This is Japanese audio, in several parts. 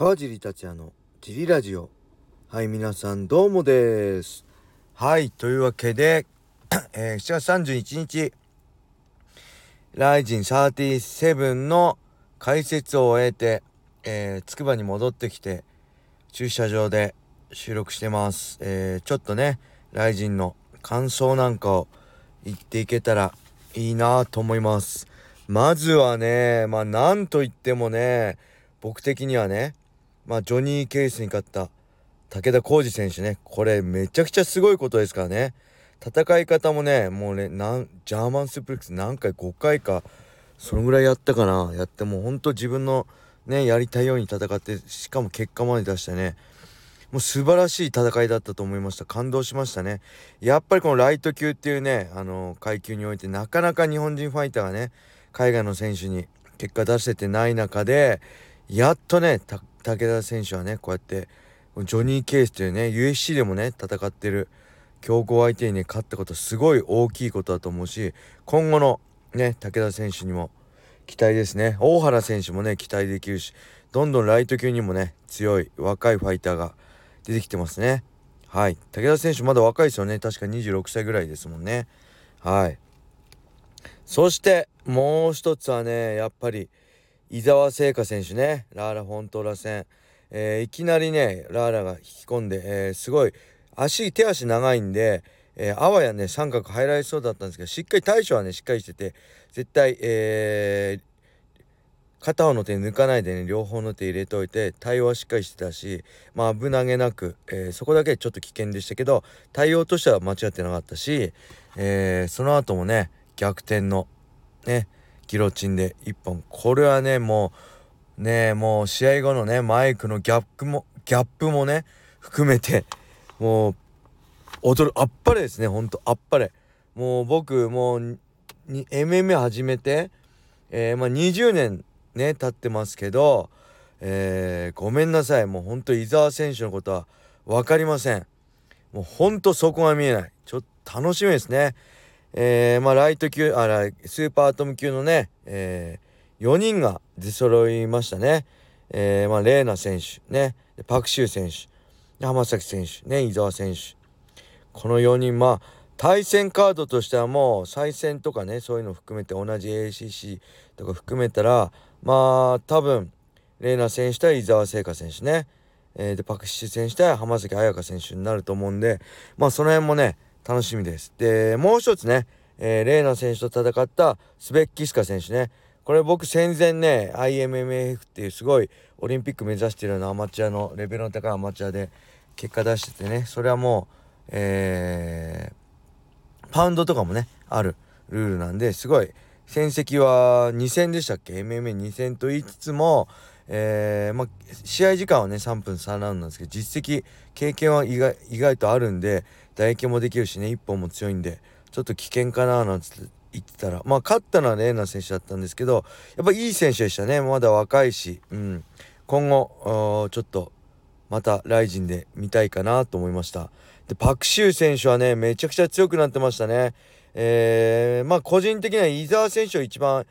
川尻達也のジリラジオ。はい皆さんどうもです。はいというわけで、えー、7月31日ライジン37の解説を終えて、えー、つくばに戻ってきて駐車場で収録してます、えー、ちょっとねライジンの感想なんかを言っていけたらいいなと思います。まずはねまあなんといってもね僕的にはねまあジョニー・ケースに勝った武田浩二選手ね。これめちゃくちゃすごいことですからね。戦い方もねもうねなんジャーマンスープレックス何回5回かそのぐらいやったかな。やってもうほんと自分のねやりたいように戦ってしかも結果まで出してね。もう素晴らしい戦いだったと思いました。感動しましたね。やっぱりこのライト級っていうねあの階級においてなかなか日本人ファイターがね海外の選手に結果出せてない中でやっとね武田選手はねこうやってジョニー・ケースというね USC でもね戦ってる強豪相手にね勝ったことすごい大きいことだと思うし今後のね武田選手にも期待ですね。大原選手もね期待できるしどんどんライト級にもね強い若いファイターが出てきてますね。はい。武田選手まだ若いですよね。確か26歳ぐらいですもんね。はい。そしてもう一つはねやっぱり伊沢聖華選手ね。ラーラ・フォントーラ戦、えー、いきなりねラーラが引き込んで、えー、すごい足手足長いんで、えー、あわやね三角入られそうだったんですけどしっかり対処はねしっかりしてて絶対、えー、片方の手抜かないでね両方の手入れといて対応はしっかりしてたしまあ危なげなく、えー、そこだけちょっと危険でしたけど対応としては間違ってなかったし、えー、その後もね逆転のねギロチンで1本。これはねもうねもう試合後のねマイクのギャップもギャップもね含めてもう踊るあっぱれですねほんとあっぱれ。もう僕もうに MMA 始めて、えー、まあ、20年ね経ってますけど、えー、ごめんなさい。もうほんと伊沢選手のことは分かりません。もうほんとそこが見えない。ちょっと楽しみですね。えー、まあ、ライト級あらスーパーアトム級のね、えー、4人が出揃いましたね。えー、まあ、レーナ選手、ね、パクシュー選手、浜崎選手、ね、伊沢選手。この4人、まあ、対戦カードとしてはもう再戦とかね、そういうの含めて同じ ACC とか含めたら、まあ、多分、レーナ選手対伊沢聖華選手ね、えー、で、パクシュー選手対浜崎彩香選手になると思うんで、まあ、その辺もね、楽しみです。で、もう一つね、えー、レーナ選手と戦ったスベッキスカ選手ね。これ僕戦前ね、IMMF っていうすごいオリンピック目指してるようなアマチュアのレベルの高いアマチュアで結果出しててね、それはもう、えー、パウンドとかもね、あるルールなんで、すごい戦績は2戦でしたっけ ?MMA2 戦と言いつつも、えー、まあ、試合時間はね3分3ラウンドなんですけど実績経験は意外意外とあるんで打撃もできるしね1本も強いんでちょっと危険かななんて言ってたらまあ勝ったのはレーナ選手だったんですけどやっぱいい選手でしたね。まだ若いし、うん、今後ちょっとまたライジンで見たいかなと思いました。でパクシュー選手はねめちゃくちゃ強くなってましたね。えー、まあ個人的には伊沢選手を一番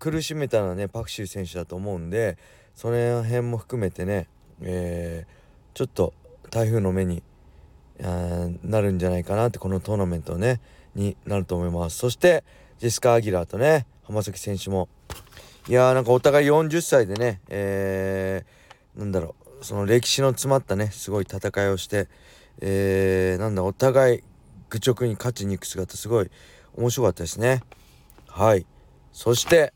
苦しめたのはねパクシュー選手だと思うんでその辺も含めてね、えー、ちょっと台風の目になるんじゃないかなってこのトーナメントねになると思います。そしてジェスカ・アギラーとね浜崎選手も。いやーなんかお互い40歳でねえー、なんだろうその歴史の詰まったねすごい戦いをしてえー、なんだお互い愚直に勝ちに行く姿すごい面白かったですね。はい。そして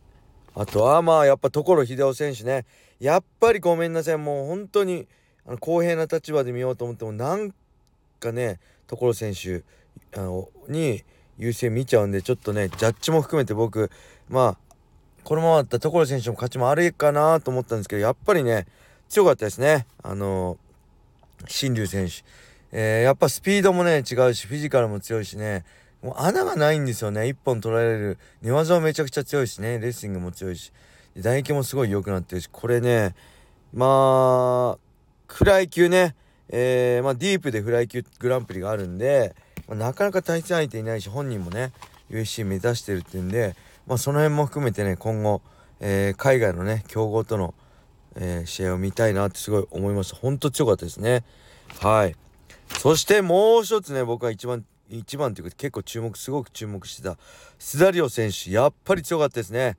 あとはまあやっぱ所秀夫選手ね。やっぱりごめんなさい。もう本当にあの公平な立場で見ようと思ってもなんかね所選手あのに優勢見ちゃうんでちょっとねジャッジも含めて僕まあこのままだったら所選手も勝ちもあるかなと思ったんですけどやっぱりね強かったですね。あの新竜選手、えー、やっぱスピードもね違うしフィジカルも強いしねもう穴がないんですよね。1本取られる。寝技はめちゃくちゃ強いしねレスリングも強いし。打撃もすごい良くなってるしこれねまあフライ級ねえー、まあ、ディープでフライ級グランプリがあるんで、まあ、なかなか対戦相手いないし本人もね USC 目指してるっていうんで、まあ、その辺も含めてね今後、えー、海外のね強豪とのえー、試合を見たいなってすごい思いました。本当強かったですね。はい。そしてもう一つね僕は一番一番というか結構注目すごく注目してたスダリオ選手。やっぱり強かったですね。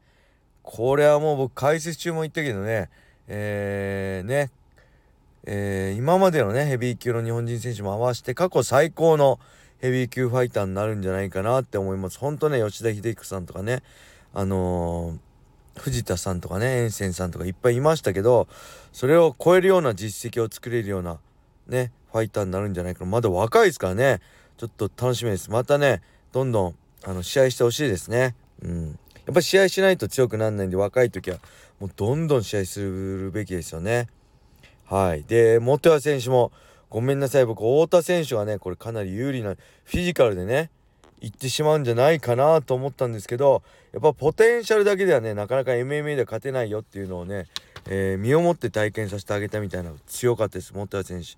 これはもう僕解説中も言ったけどねえー、ねえー、今までのねヘビー級の日本人選手も合わせて過去最高のヘビー級ファイターになるんじゃないかなって思います。本当ね吉田秀彦さんとかねあのー、藤田さんとかね遠征さんとかいっぱいいましたけどそれを超えるような実績を作れるようなねファイターになるんじゃないかな。まだ若いですからね。ちょっと楽しみです。またねどんどんあの試合してほしいですね。うん。やっぱ試合しないと強くならないんで若い時はもうどんどん試合するべきですよね。はい。で本谷選手もごめんなさい。僕太田選手はねこれかなり有利なフィジカルでね行ってしまうんじゃないかなと思ったんですけどやっぱポテンシャルだけではねなかなか MMA では勝てないよっていうのをね、えー、身をもって体験させてあげたみたいな強かったです。本谷選手。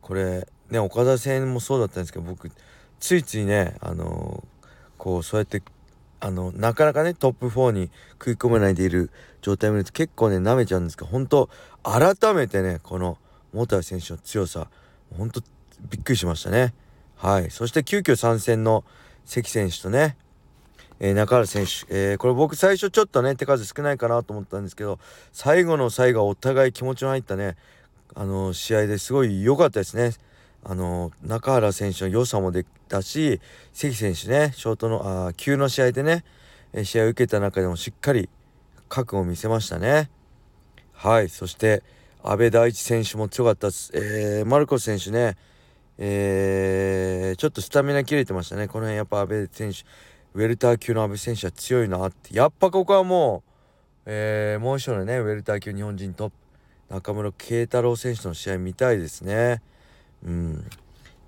これね岡田戦もそうだったんですけど僕ついついねあのー、こうそうやってあのなかなかねトップ4に食い込めないでいる状態を見ると結構ね舐めちゃうんですけど本当改めてねこの本谷選手の強さ本当びっくりしましたね。はい。そして急遽参戦の関選手とねえー、中原選手、えー、これ僕最初ちょっとね手数少ないかなと思ったんですけど最後の最後お互い気持ちの入ったねあの試合ですごい良かったですね。あの中原選手の良さも出たし関選手ねショートのあ急の試合でね試合を受けた中でもしっかり覚悟を見せましたね。はいそして阿部大地選手も強かったです。えー、マルコス選手ね、えー、ちょっとスタミナ切れてましたね。この辺やっぱ阿部選手ウェルター級の阿部選手は強いなってやっぱここはもう、えー、もう一人のねウェルター級日本人トップ中村慶太郎選手の試合見たいですね。うん、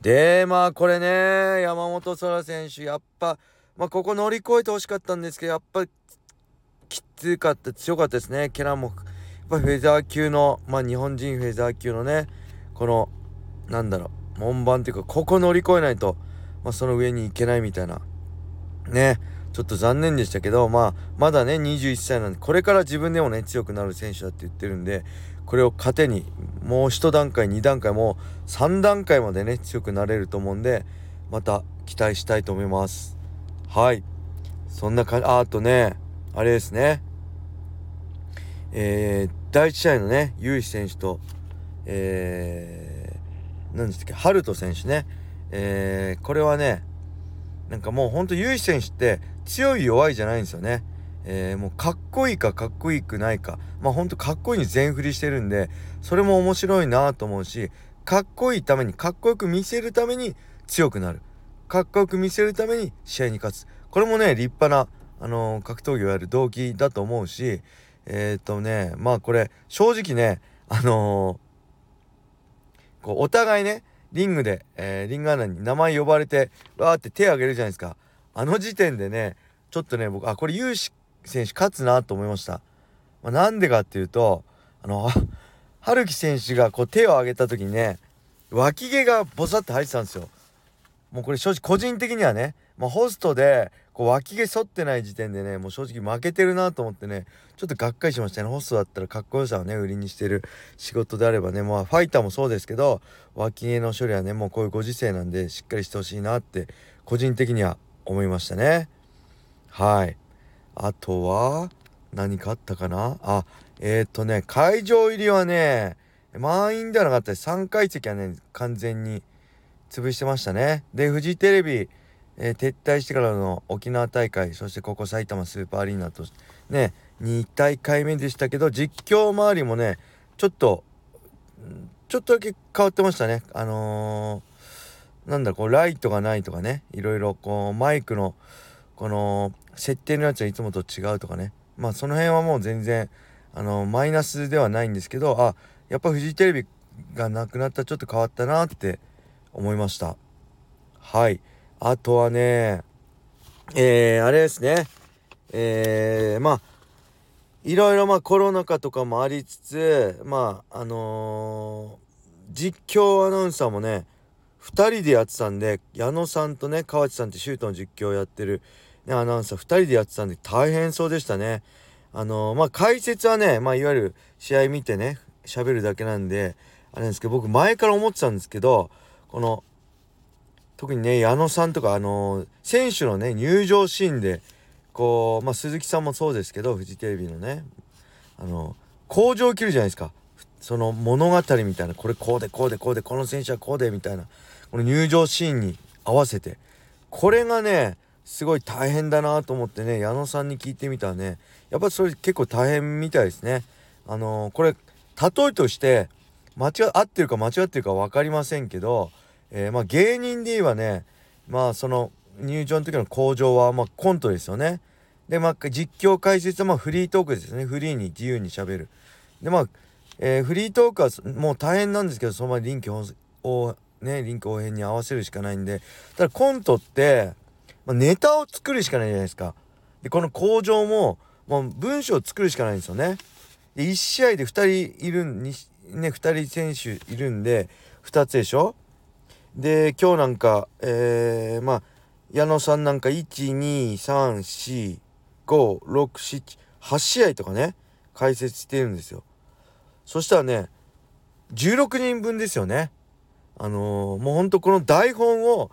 でまあこれね山本空選手やっぱ、まあ、ここ乗り越えてほしかったんですけどやっぱりきつかった強かったですね。ケラもやっぱフェザー級のまあ日本人フェザー級のねこのなんだろう門番っていうかここ乗り越えないと、まあ、その上に行けないみたいな。ねちょっと残念でしたけどまあまだね21歳なんでこれから自分でもね強くなる選手だって言ってるんでこれを糧にもう1段階2段階もう3段階までね強くなれると思うんでまた期待したいと思います。はい。そんな感じあとねあれですね。えー、第1試合のねユー選手とえー、何でしたっけハルト選手ね。えー、これはねなんかもうほんとユー選手って強い弱いじゃないんですよね。えー、もうかっこいいかかっこいいくないか。まあほんとかっこいいに全振りしてるんでそれも面白いなと思うしかっこいいためにかっこよく見せるために強くなる。かっこよく見せるために試合に勝つ。これもね立派な、あのー、格闘技をやる動機だと思うしえっ、とねまあこれ正直ねあのー、こうお互いねリングで、えー、リングアナに名前呼ばれてわーって手挙げるじゃないですか。あの時点でねちょっとね僕あこれ有志選手勝つなと思いました。まあ、なんでかっていうとあの 春樹選手がこう手を挙げた時にね脇毛がボサッと入ってたんですよ。もうこれ正直個人的にはね、まあ、ホストでこう脇毛剃ってない時点でねもう正直負けてるなと思ってねちょっとがっかりしましたねホストだったらかっこよさをね売りにしてる仕事であればねまあファイターもそうですけど脇毛の処理はねもうこういうご時世なんでしっかりしてほしいなって個人的には思いましたねはいあとは何かあったかな？あえっ、とね会場入りはね満員ではなかったです。3階席はね完全に潰してましたね。でフジテレビ、えー、撤退してからの沖縄大会そしてここ埼玉スーパーアリーナとね2大会目でしたけど実況周りもねちょっとちょっとだけ変わってましたね。あのー、なんだこうライトがないとかねいろいろこうマイクのこの設定のやつはいつもと違うとかね。まあその辺はもう全然あのマイナスではないんですけどあやっぱフジテレビがなくなったらちょっと変わったなって思いました。はい。あとはねえー、あれですね。えー、まあいろいろまあコロナ禍とかもありつつまああのー、実況アナウンサーもね2人でやってたんで矢野さんとね河内さんってシュートの実況をやってるね、アナウンサー2人でやってたんで大変そうでしたね。あのー、まあ解説はね、まあいわゆる試合見てね、喋るだけなんで、あれなんですけど、僕前から思ってたんですけど、この、特にね、矢野さんとか、あのー、選手のね、入場シーンで、こう、まあ鈴木さんもそうですけど、フジテレビのね、あのー、工場を切るじゃないですか。その物語みたいな、これこうでこうでこうで、この選手はこうで、みたいな、この入場シーンに合わせて、これがね、すごい大変だなと思ってね矢野さんに聞いてみたらねやっぱそれ結構大変みたいですね。あのー、これ例えとして間違合ってるか間違ってるか分かりませんけど、えー、まあ芸人で言えばねまあその入場の時の工場はまあコントですよね。でまあ実況解説はまフリートークですねフリーに自由にしゃべる。でまあ、えー、フリートークはもう大変なんですけどそのまま臨機応ね臨機応変に合わせるしかないんでただコントってまあ、ネタを作るしかないじゃないですか。で、この工場も、もう文章を作るしかないんですよね。で、1試合で2人いるんに、ね、2人選手いるんで、2つでしょ？で、今日なんか、えー、まあ、矢野さんなんか、1、2、3、4、5、6、7、8試合とかね、解説してるんですよ。そしたらね、16人分ですよね。あのー、もうほんとこの台本を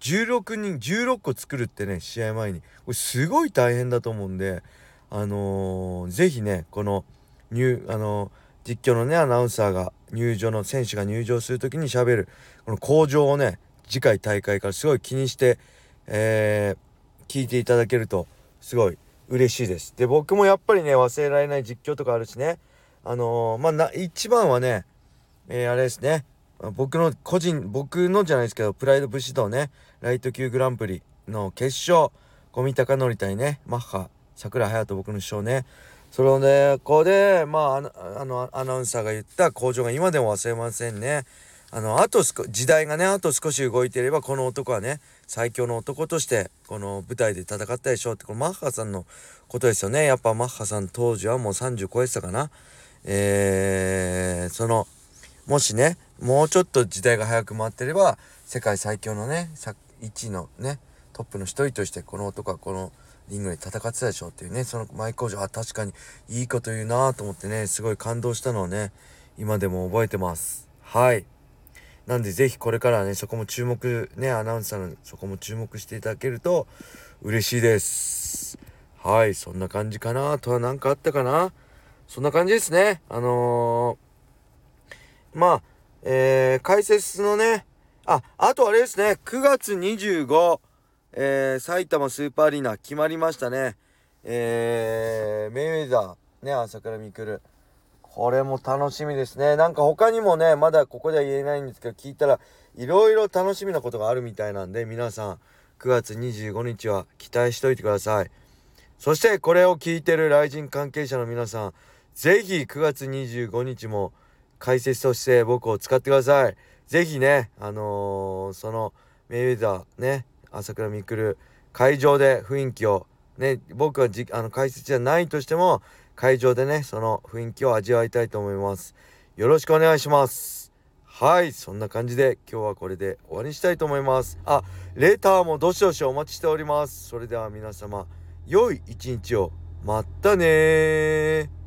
16人16個作るってね試合前に。これすごい大変だと思うんであのー、ぜひねこの入あのー、実況のねアナウンサーが入場の選手が入場する時にしゃべるこの向上をね次回大会からすごい気にして、えー、聞いていただけるとすごい嬉しいです。で僕もやっぱりね忘れられない実況とかあるしね。あのー、まあ一番はね、えー、あれですね。僕の個人僕のじゃないですけどプライド武士道ねライト級グランプリの決勝小見隆則対ねマッハ桜隼人僕の師匠ね。それをねここでまああのアナウンサーが言った工場が今でも忘れませんね。あのあと時代がねあと少し動いていればこの男はね最強の男としてこの舞台で戦ったでしょうってこのマッハさんのことですよね。やっぱマッハさん当時はもう30超えてたかな。えー、そのもしねもうちょっと時代が早く回ってれば世界最強のね1のねトップの一人としてこの男はこのリングで戦ってたでしょっていうねそのマイ工場あ確かにいいこと言うなと思ってねすごい感動したのをね今でも覚えてます。はい。なんで是非これからねそこも注目ねアナウンサーのそこも注目していただけると嬉しいです。はいそんな感じかなあとは何かあったかな。そんな感じですね。あのーまあ、えー、解説のね、あ、あとあれですね、9月25、えー、埼玉スーパーアリーナ決まりましたね。えー、メイウェザー、ね、朝倉未来。これも楽しみですね。なんか他にもね、まだここでは言えないんですけど、聞いたら、いろいろ楽しみなことがあるみたいなんで、皆さん、9月25日は期待しといてください。そして、これを聞いてるライジン関係者の皆さん、ぜひ9月25日も、解説として僕を使ってください。ぜひね、あのー、そのメイウェザーね、朝倉未来会場で雰囲気をね、僕はじあの解説じゃないとしても会場でね、その雰囲気を味わいたいと思います。よろしくお願いします。はい、そんな感じで今日はこれで終わりにしたいと思います。あ、レターもどしどしお待ちしております。それでは皆様、良い一日を。またね